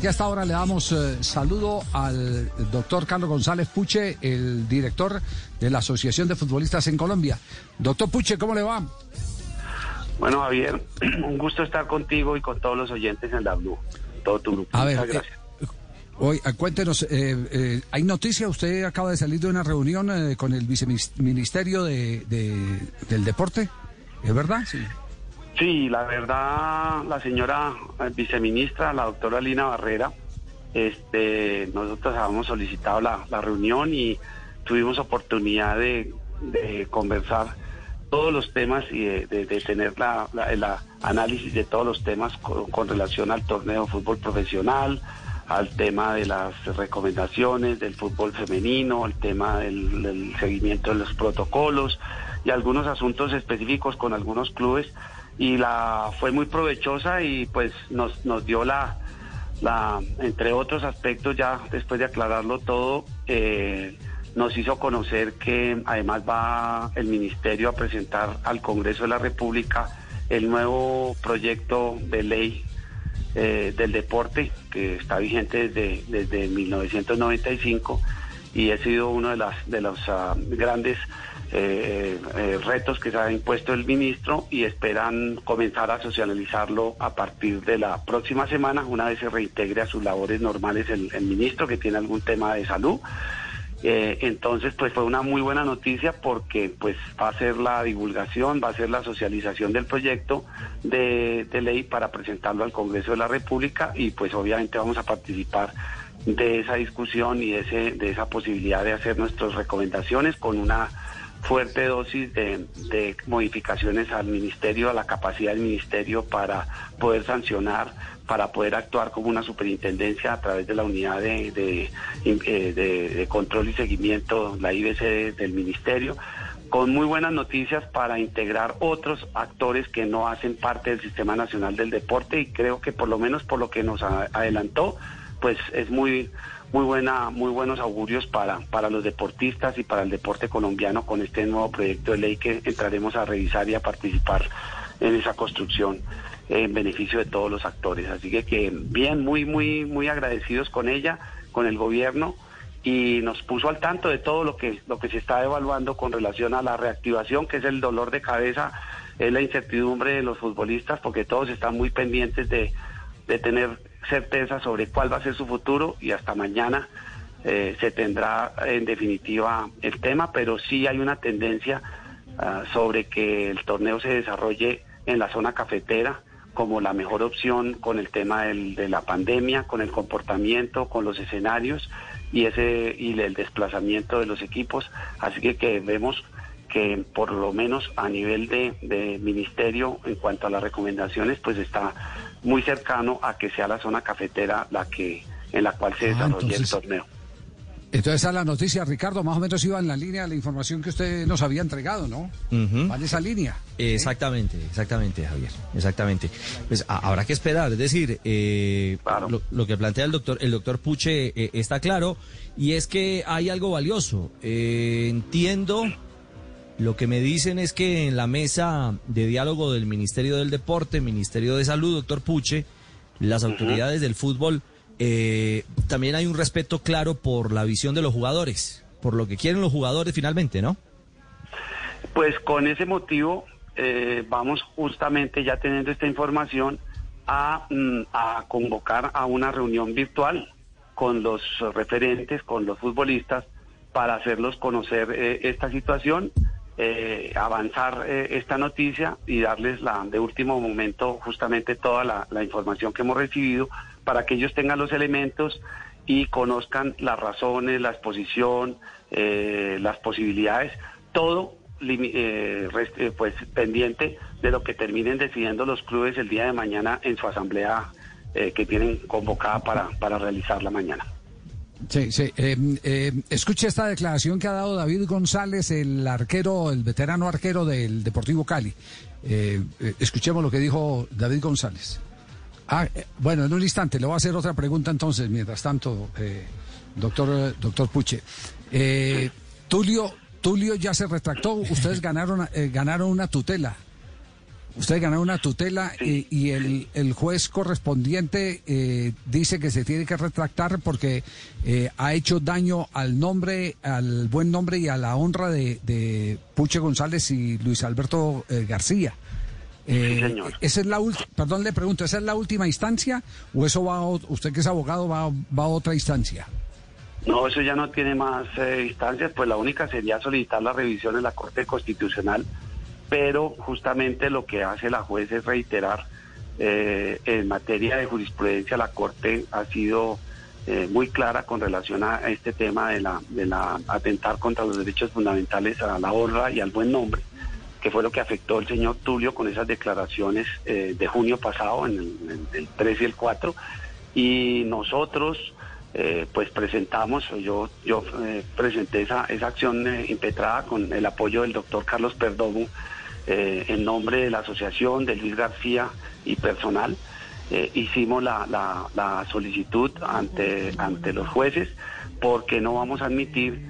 Y hasta ahora le damos eh, saludo al doctor Carlos González Puche, el director de la Asociación de Futbolistas en Colombia. Doctor Puche, ¿cómo le va? Bueno, Javier, un gusto estar contigo y con todos los oyentes en la Blue, todo tu grupo. A ver, Muchas gracias. eh, hoy, eh, cuéntenos, eh, eh, ¿hay noticia? Usted acaba de salir de una reunión eh, con el viceministerio de, de- del deporte, ¿es verdad? Sí. Sí, la verdad, la señora eh, viceministra, la doctora Lina Barrera, este, nosotros habíamos solicitado la, la reunión y tuvimos oportunidad de, conversar todos los temas y de, tener la, el análisis de todos los temas con, con relación al torneo de fútbol profesional, al tema de las recomendaciones del fútbol femenino, al tema del seguimiento de los protocolos y algunos asuntos específicos con algunos clubes y la fue muy provechosa y pues nos, nos dio la, la, entre otros aspectos, ya después de aclararlo todo, eh, nos hizo conocer que además va el Ministerio a presentar al Congreso de la República el nuevo proyecto de ley eh, del deporte que está vigente desde, desde 1995 y ha sido uno de, las, de los ah, grandes eh, eh, retos que se ha impuesto el ministro y esperan comenzar a socializarlo a partir de la próxima semana, una vez se reintegre a sus labores normales el, ministro que tiene algún tema de salud. Eh, entonces, pues fue una muy buena noticia porque pues va a ser la divulgación, va a ser la socialización del proyecto de, ley para presentarlo al Congreso de la República y pues obviamente vamos a participar de esa discusión y ese, de esa posibilidad de hacer nuestras recomendaciones con una fuerte dosis de, modificaciones al ministerio, a la capacidad del ministerio para poder sancionar, para poder actuar como una superintendencia a través de la unidad de, de, eh, de- control y seguimiento, la IBC del ministerio, con muy buenas noticias para integrar otros actores que no hacen parte del Sistema Nacional del Deporte y creo que por lo menos por lo que nos adelantó, pues es muy muy buena muy buenos augurios para para los deportistas y para el deporte colombiano con este nuevo proyecto de ley que entraremos a revisar y a participar en esa construcción en beneficio de todos los actores. Así que bien muy muy muy agradecidos con ella con el gobierno y nos puso al tanto de todo lo que lo que se está evaluando con relación a la reactivación que es el dolor de cabeza es la incertidumbre de los futbolistas porque todos están muy pendientes de de tener certeza sobre cuál va a ser su futuro y hasta mañana eh, se tendrá en definitiva el tema, pero sí hay una tendencia ah, sobre que el torneo se desarrolle en la zona cafetera como la mejor opción con el tema del- de la pandemia, con el comportamiento, con los escenarios y ese y el desplazamiento de los equipos, así que, que vemos que por lo menos a nivel de, de ministerio en cuanto a las recomendaciones pues está muy cercano a que sea la zona cafetera la que en la cual se Ah, desarrolle entonces- el torneo. Entonces esa es la noticia, Ricardo, más o menos iba en la línea de la información que usted nos había entregado, ¿no? Va en esa línea. Exactamente, exactamente, Javier, exactamente. Pues a- habrá que esperar, es decir, eh, Claro. lo, lo que plantea el doctor, el doctor Puche eh, está claro y es que hay algo valioso. Eh, entiendo, lo que me dicen es que en la mesa de diálogo del Ministerio del Deporte, Ministerio de Salud, doctor Puche, las autoridades del fútbol, eh, también hay un respeto claro por la visión de los jugadores, por lo que quieren los jugadores finalmente, ¿no? Pues con ese motivo eh, vamos justamente ya teniendo esta información a, mm, a convocar a una reunión virtual con los referentes, con los futbolistas, para hacerlos conocer eh, esta situación, eh, avanzar eh, esta noticia y darles la de último momento justamente toda la, la información que hemos recibido para que ellos tengan los elementos y conozcan las razones, la exposición, eh, las posibilidades, todo pues pendiente de lo que terminen decidiendo los clubes el día de mañana en su asamblea que tienen convocada para, para realizarla mañana. Sí, sí. Eh, escuche esta declaración que ha dado David González, el arquero, el veterano arquero del Deportivo Cali. Eh, eh, escuchemos lo que dijo David González. Ah, eh, bueno, en un instante le voy a hacer otra pregunta entonces, mientras tanto, doctor, doctor Puche. Tulio, Tulio ya se retractó, ustedes ganaron, ganaron una tutela. Ustedes ganaron una tutela Sí. y, y el, el juez correspondiente eh, dice que se tiene que retractar porque eh, ha hecho daño al nombre, al buen nombre y a la honra de, de Puche González y Luis Alberto eh, García. Eh, señor. Esa es la perdón, le pregunto, ¿esa es la última instancia o eso va a, usted que es abogado va, va a otra instancia? No, eso ya no tiene más instancias, pues la única sería solicitar la revisión en la Corte Constitucional, pero justamente lo que hace la juez es reiterar eh, en materia de jurisprudencia la Corte ha sido eh, muy clara con relación a este tema de la, de la atentar contra los derechos fundamentales a la honra y al buen nombre, que fue lo que afectó el señor Tulio con esas declaraciones eh, de junio pasado, en el, en el 3 y el 4, y nosotros pues presentamos, yo, yo presenté esa, esa acción impetrada con el apoyo del doctor Carlos Perdomo eh, en nombre de la asociación de Luis García y personal. eh, hicimos la, la- solicitud ante, ante los jueces porque no vamos a admitir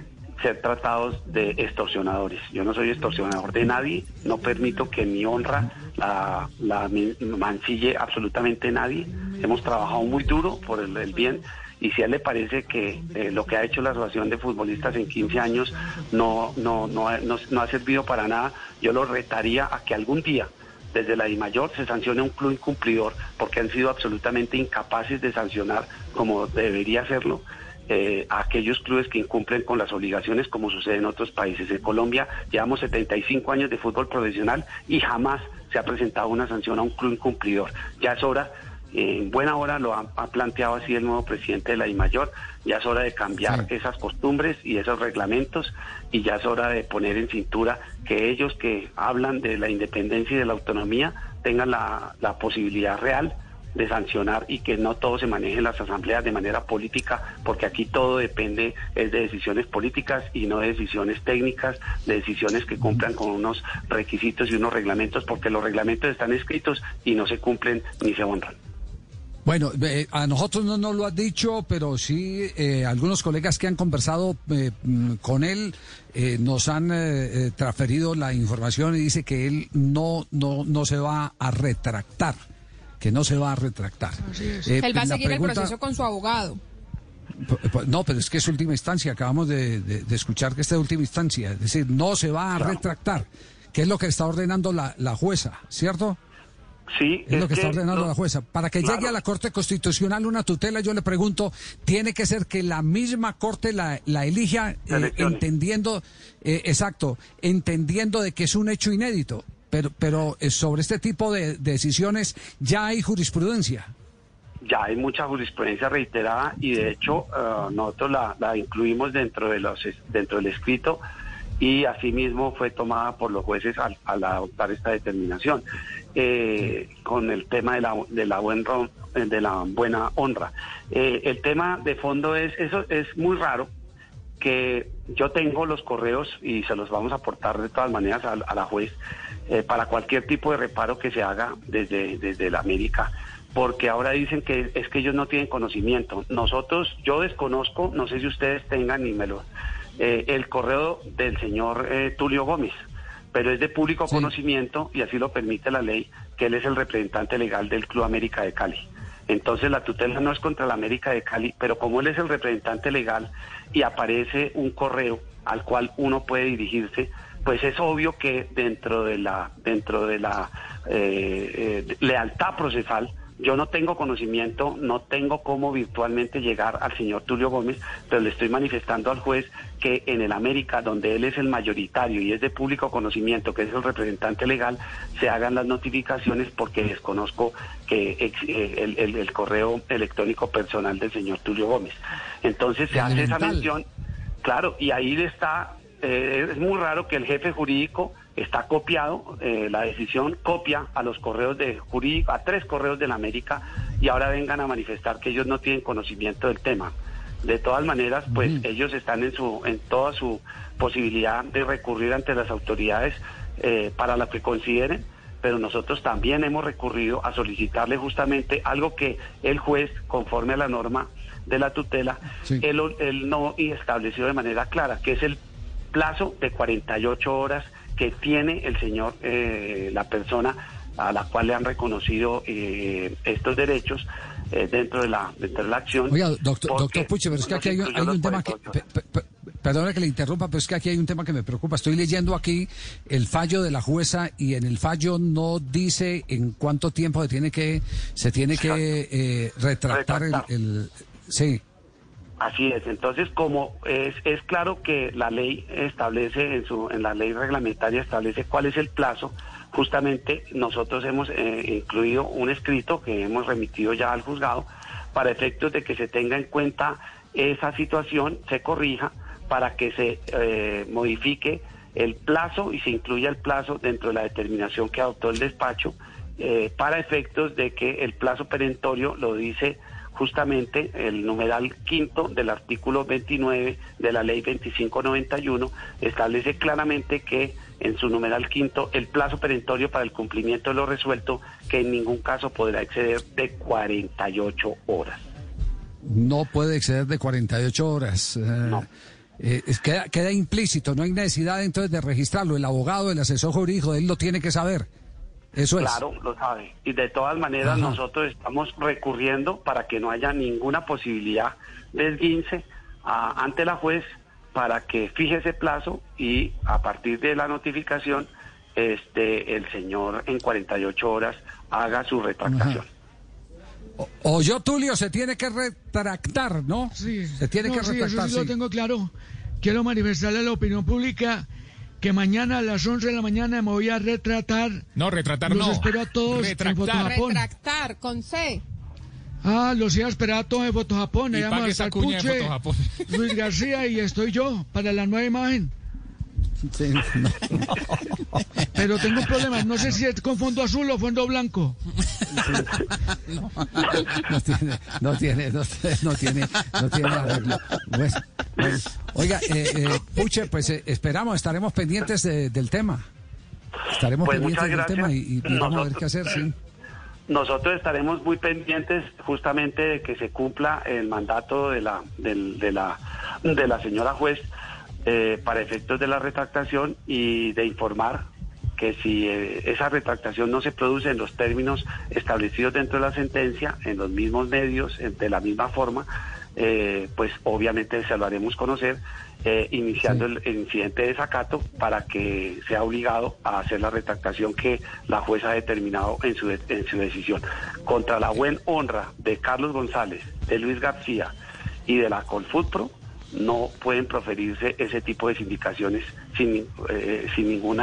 ser tratados de extorsionadores. Yo no soy extorsionador de nadie, no permito que mi honra la, la mancille absolutamente nadie. Hemos trabajado muy duro por el bien y si a él le parece que eh, lo que ha hecho la Asociación de Futbolistas en 15 años no, no, no, no- ha servido para nada, yo lo retaría a que algún día desde la DIMAYOR se sancione un club incumplidor porque han sido absolutamente incapaces de sancionar como debería hacerlo eh, a aquellos clubes que incumplen con las obligaciones como sucede en otros países. En Colombia llevamos 75 años de fútbol profesional y jamás se ha presentado una sanción a un club incumplidor. Ya es hora, en buena hora lo ha, ha planteado así el nuevo presidente de la DIMAYOR, ya es hora de cambiar Sí. esas costumbres y esos reglamentos y ya es hora de poner en cintura que ellos que hablan de la independencia y de la autonomía tengan la, la posibilidad real de sancionar y que no todo se maneje en las asambleas de manera política, porque aquí todo depende es de decisiones políticas y no de decisiones técnicas, de decisiones que cumplan con unos requisitos y unos reglamentos, porque los reglamentos están escritos y no se cumplen ni se honran. Bueno, eh, a nosotros no nos lo ha dicho, pero sí eh, algunos colegas que han conversado eh, mm, con él eh, nos han eh, eh, transferido la información y dice que él no, no, no se va a retractar, que no se va a retractar. Eh, Él va a seguir el proceso con su abogado. No, pero es que es última instancia. Acabamos de, de- de escuchar que esta es última instancia. Es decir, no se va a retractar, que es lo que está ordenando la, la jueza, ¿cierto? Sí, Es, lo que, está ordenando la jueza. Para que Claro. llegue a la Corte Constitucional una tutela, yo le pregunto, ¿tiene que ser que la misma Corte la, la elija eh, entendiendo, eh, exacto, entendiendo de que es un hecho inédito? Pero, pero eh, sobre este tipo de, de decisiones ya hay jurisprudencia. ya hay mucha jurisprudencia reiterada y de hecho nosotros la, la incluimos dentro de los dentro del escrito y asimismo fue tomada por los jueces al, al adoptar esta determinación eh, con el tema de la de la buen ron- de la buena honra. Eh, el tema de fondo es eso es muy raro que yo tengo los correos y se los vamos a aportar de todas maneras a, a la juez eh, para cualquier tipo de reparo que se haga desde, desde la América, porque ahora dicen que es que ellos no tienen conocimiento. Nosotros, yo desconozco, no sé si ustedes tengan ni me lo, eh, el correo del señor eh, Tulio Gómez, pero es de público Sí. conocimiento y así lo permite la ley, que él es el representante legal del Club América de Cali. Entonces la tutela no es contra la América de Cali, pero como él es el representante legal y aparece un correo al cual uno puede dirigirse, pues es obvio que dentro de la dentro de la eh, eh, lealtad procesal yo no tengo conocimiento, no tengo cómo virtualmente llegar al señor Tulio Gómez, pero le estoy manifestando al juez que en el América, donde él es el mayoritario y es de público conocimiento, que es el representante legal, se hagan las notificaciones porque desconozco que ex- eh, el, el- el correo electrónico personal del señor Tulio Gómez. Entonces se hace esa mención, claro, y ahí está, eh, es muy raro que el jefe jurídico está copiado, eh, la decisión copia a los correos de jurídico, a tres correos de la América y ahora vengan a manifestar que ellos no tienen conocimiento del tema. De todas maneras, pues ellos están en su en toda su posibilidad de recurrir ante las autoridades eh, para lo que consideren, pero nosotros también hemos recurrido a solicitarle justamente algo que el juez, conforme a la norma de la tutela, Sí. él, él no estableció de manera clara, que es el plazo de 48 horas que tiene el señor, eh, la persona a la cual le han reconocido eh, estos derechos eh, dentro de la dentro de la acción. Oiga, doctor, doctor Puche, pero es que aquí hay, hay un tema que... 48 pe- pe- pe- Perdona que le interrumpa, pero es que aquí hay un tema que me preocupa. Estoy leyendo aquí el fallo de la jueza y en el fallo no dice en cuánto tiempo se tiene que se tiene que eh, retractar el, Retractar. el- sí. Así es. Entonces, como es, es claro que la ley establece, en, su, en la ley reglamentaria establece cuál es el plazo, justamente nosotros hemos eh, incluido un escrito que hemos remitido ya al juzgado para efectos de que se tenga en cuenta esa situación, se corrija para que se eh, modifique el plazo y se incluya el plazo dentro de la determinación que adoptó el despacho eh, para efectos de que el plazo perentorio lo dice justamente el numeral quinto del artículo 29 de la ley 2591 establece claramente que en su numeral quinto el plazo perentorio para el cumplimiento de lo resuelto que en ningún caso podrá exceder de 48 horas. No puede exceder de 48 horas. eh, No. eh, es- queda, queda implícito, no hay necesidad entonces de registrarlo. El abogado, el asesor jurídico, él lo tiene que saber. Eso es. Claro, lo sabe. Y de todas maneras Ajá. nosotros estamos recurriendo para que no haya ninguna posibilidad de esguince a- ante la juez para que fije ese plazo y a partir de la notificación este el señor en 48 horas haga su retractación. O, o yo, Tulio, se tiene que retractar, ¿no? Sí. Se tiene No, que sí, retractar. Eso sí lo sí. tengo claro. Quiero manifestarle a la opinión pública que mañana a las 11 de la mañana me voy a retratar. No, retratar Los no. espero a todos en Retractar. Retractar con C. Ah, los iba a esperar a todos en Fotojapón. Y Ahí vamos a esa estar Puche. Luis García y estoy yo para la nueva imagen. Sí, no. Pero tengo un problema. No sé si es con fondo azul o fondo blanco. No tiene, no tiene, no, tiene- no tiene, no tiene arreglo. Bueno, bueno. Oiga, eh, eh, Puche, pues eh, esperamos, estaremos pendientes de- del tema. Estaremos Pues pendientes del tema y, y gracias. vamos a ver Nosotros- qué hacer, sí. Nosotros estaremos muy pendientes justamente de que se cumpla el mandato de la del- de la de la señora juez eh, para efectos de la retractación y de informar que si eh, esa retractación no se produce en los términos establecidos dentro de la sentencia, en los mismos medios, en- de la misma forma, eh, pues obviamente se lo haremos conocer, eh, iniciando el, el incidente de desacato para que sea obligado a hacer la retractación que la jueza ha determinado en su, de- en su decisión. Contra la buena honra de Carlos González, de Luis García y de la Colfutpro, no pueden proferirse ese tipo de sindicaciones sin, eh, sin ningún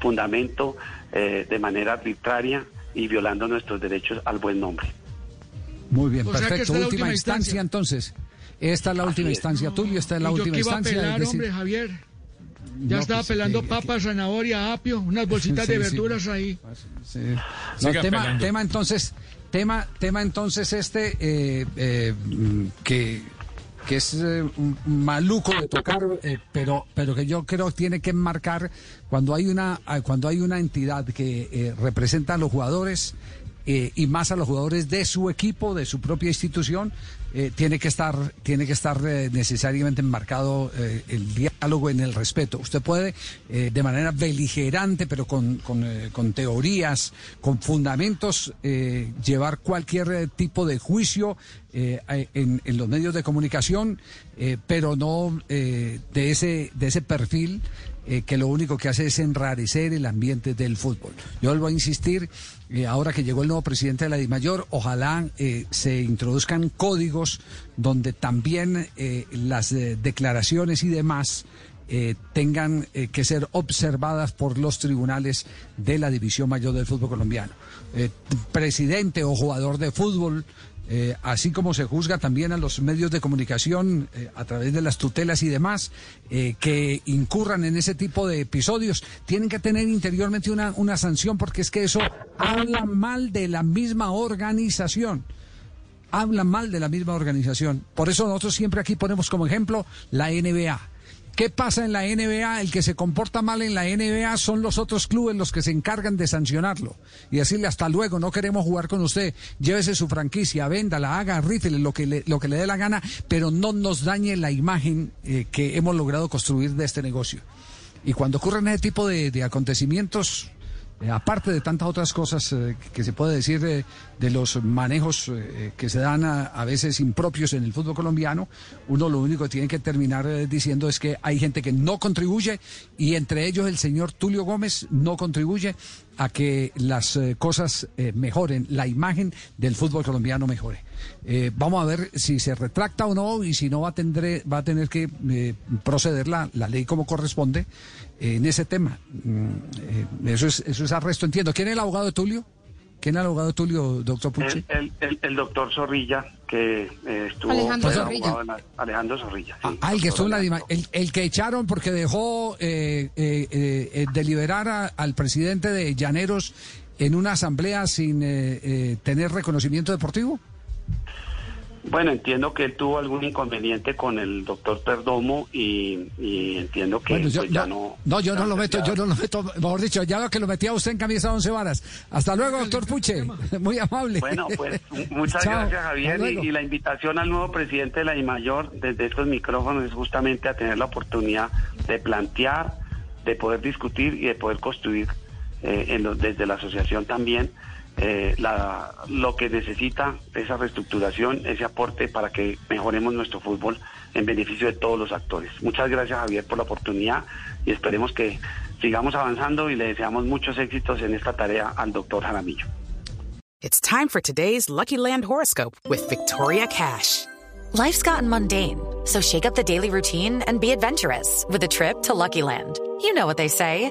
fundamento, eh, de manera arbitraria y violando nuestros derechos al buen nombre. Muy bien, O perfecto. esta es la última última instancia, instancia. entonces. Esta es la última es. instancia, Tulio, esta es la Y yo última que iba a instancia. pelar, es decir- hombre, Javier. Ya No, estaba pues, pelando eh, papas, zanahoria, apio, unas bolsitas Sí, de sí. verduras ahí. Sí. No, tema, tema entonces, tema, tema entonces este eh, eh, mm, que, que es eh, maluco de tocar, eh, pero, pero que yo creo tiene que marcar cuando hay una, ah, cuando hay una entidad que eh, representa a los jugadores eh, y más a los jugadores de su equipo, de su propia institución, eh, tiene que estar, tiene que estar eh, necesariamente enmarcado el diálogo en el respeto. Usted puede, de manera beligerante, pero con, con, teorías, con fundamentos, llevar cualquier tipo de juicio en, en los medios de comunicación, pero no de ese, de ese perfil eh, que lo único que hace es enrarecer el ambiente del fútbol. Yo vuelvo a insistir, eh, ahora que llegó el nuevo presidente de la DIMAYOR, ojalá eh, se introduzcan códigos donde también las declaraciones y demás tengan que ser observadas por los tribunales de la División Mayor del Fútbol Colombiano. Presidente o jugador de fútbol eh, así como se juzga también a los medios de comunicación eh, a través de las tutelas y demás, eh, que incurran en ese tipo de episodios, tienen que tener interiormente una, una sanción porque es que eso habla mal de la misma organización. hablan mal de la misma organización. Por eso nosotros siempre aquí ponemos como ejemplo la NBA. ¿Qué pasa en la NBA? El que se comporta mal en la NBA son los otros clubes los que se encargan de sancionarlo y decirle hasta luego, no queremos jugar con usted, llévese su franquicia, véndala, haga, rifle, lo que le, lo que le dé la gana, pero no nos dañe la imagen eh, que hemos logrado construir de este negocio. Y cuando ocurren ese tipo de, de acontecimientos, eh, aparte de tantas otras cosas eh, que se puede decir eh, de los manejos que se dan a, a veces impropios en el fútbol colombiano, uno lo único que tiene que terminar diciendo es que hay gente que no contribuye y entre ellos el señor Tulio Gómez no contribuye a que las eh, cosas eh, mejoren, la imagen del fútbol colombiano mejore. Eh, vamos a ver si se retracta o no y si no va a tener, va a tener que proceder la, la ley como corresponde en ese tema. Mm, eso, es, eso es arresto, entiendo. ¿Quién es el abogado de Tulio? ¿Quién abogado Tulio, doctor Puche? El, el, el, el doctor Zorrilla, que eh, estuvo... Alejandro fue Zorrilla. Alejandro Zorrilla. sí, Ah, el que estuvo en la el, el que echaron porque dejó eh, eh, eh, eh, deliberar a- al presidente de Llaneros en una asamblea sin eh, eh, tener reconocimiento deportivo. Bueno, entiendo que él tuvo algún inconveniente con el doctor Perdomo y, y entiendo que Bueno, yo, pues, ya no, no... no, yo no lo meto, ya- yo no lo meto, mejor dicho, ya veo que lo metía usted en camisa de once varas. Hasta luego, doctor Puche, muy amable. Bueno, pues muchas Chao, gracias Javier y, y la invitación al nuevo presidente de la DIMAYOR desde estos micrófonos es justamente a tener la oportunidad de plantear, de poder discutir y de poder construir eh, en los- desde la asociación también eh, la- lo que necesita esa reestructuración, ese aporte para que mejoremos nuestro fútbol en beneficio de todos los actores. Muchas gracias Javier por la oportunidad y esperemos que sigamos avanzando y le deseamos muchos éxitos en esta tarea al doctor Jaramillo. It's time for today's Lucky Land horoscope with Victoria Cash. Life's gotten mundane, so shake up the daily routine and be adventurous with a trip to Lucky Land. You know what they say.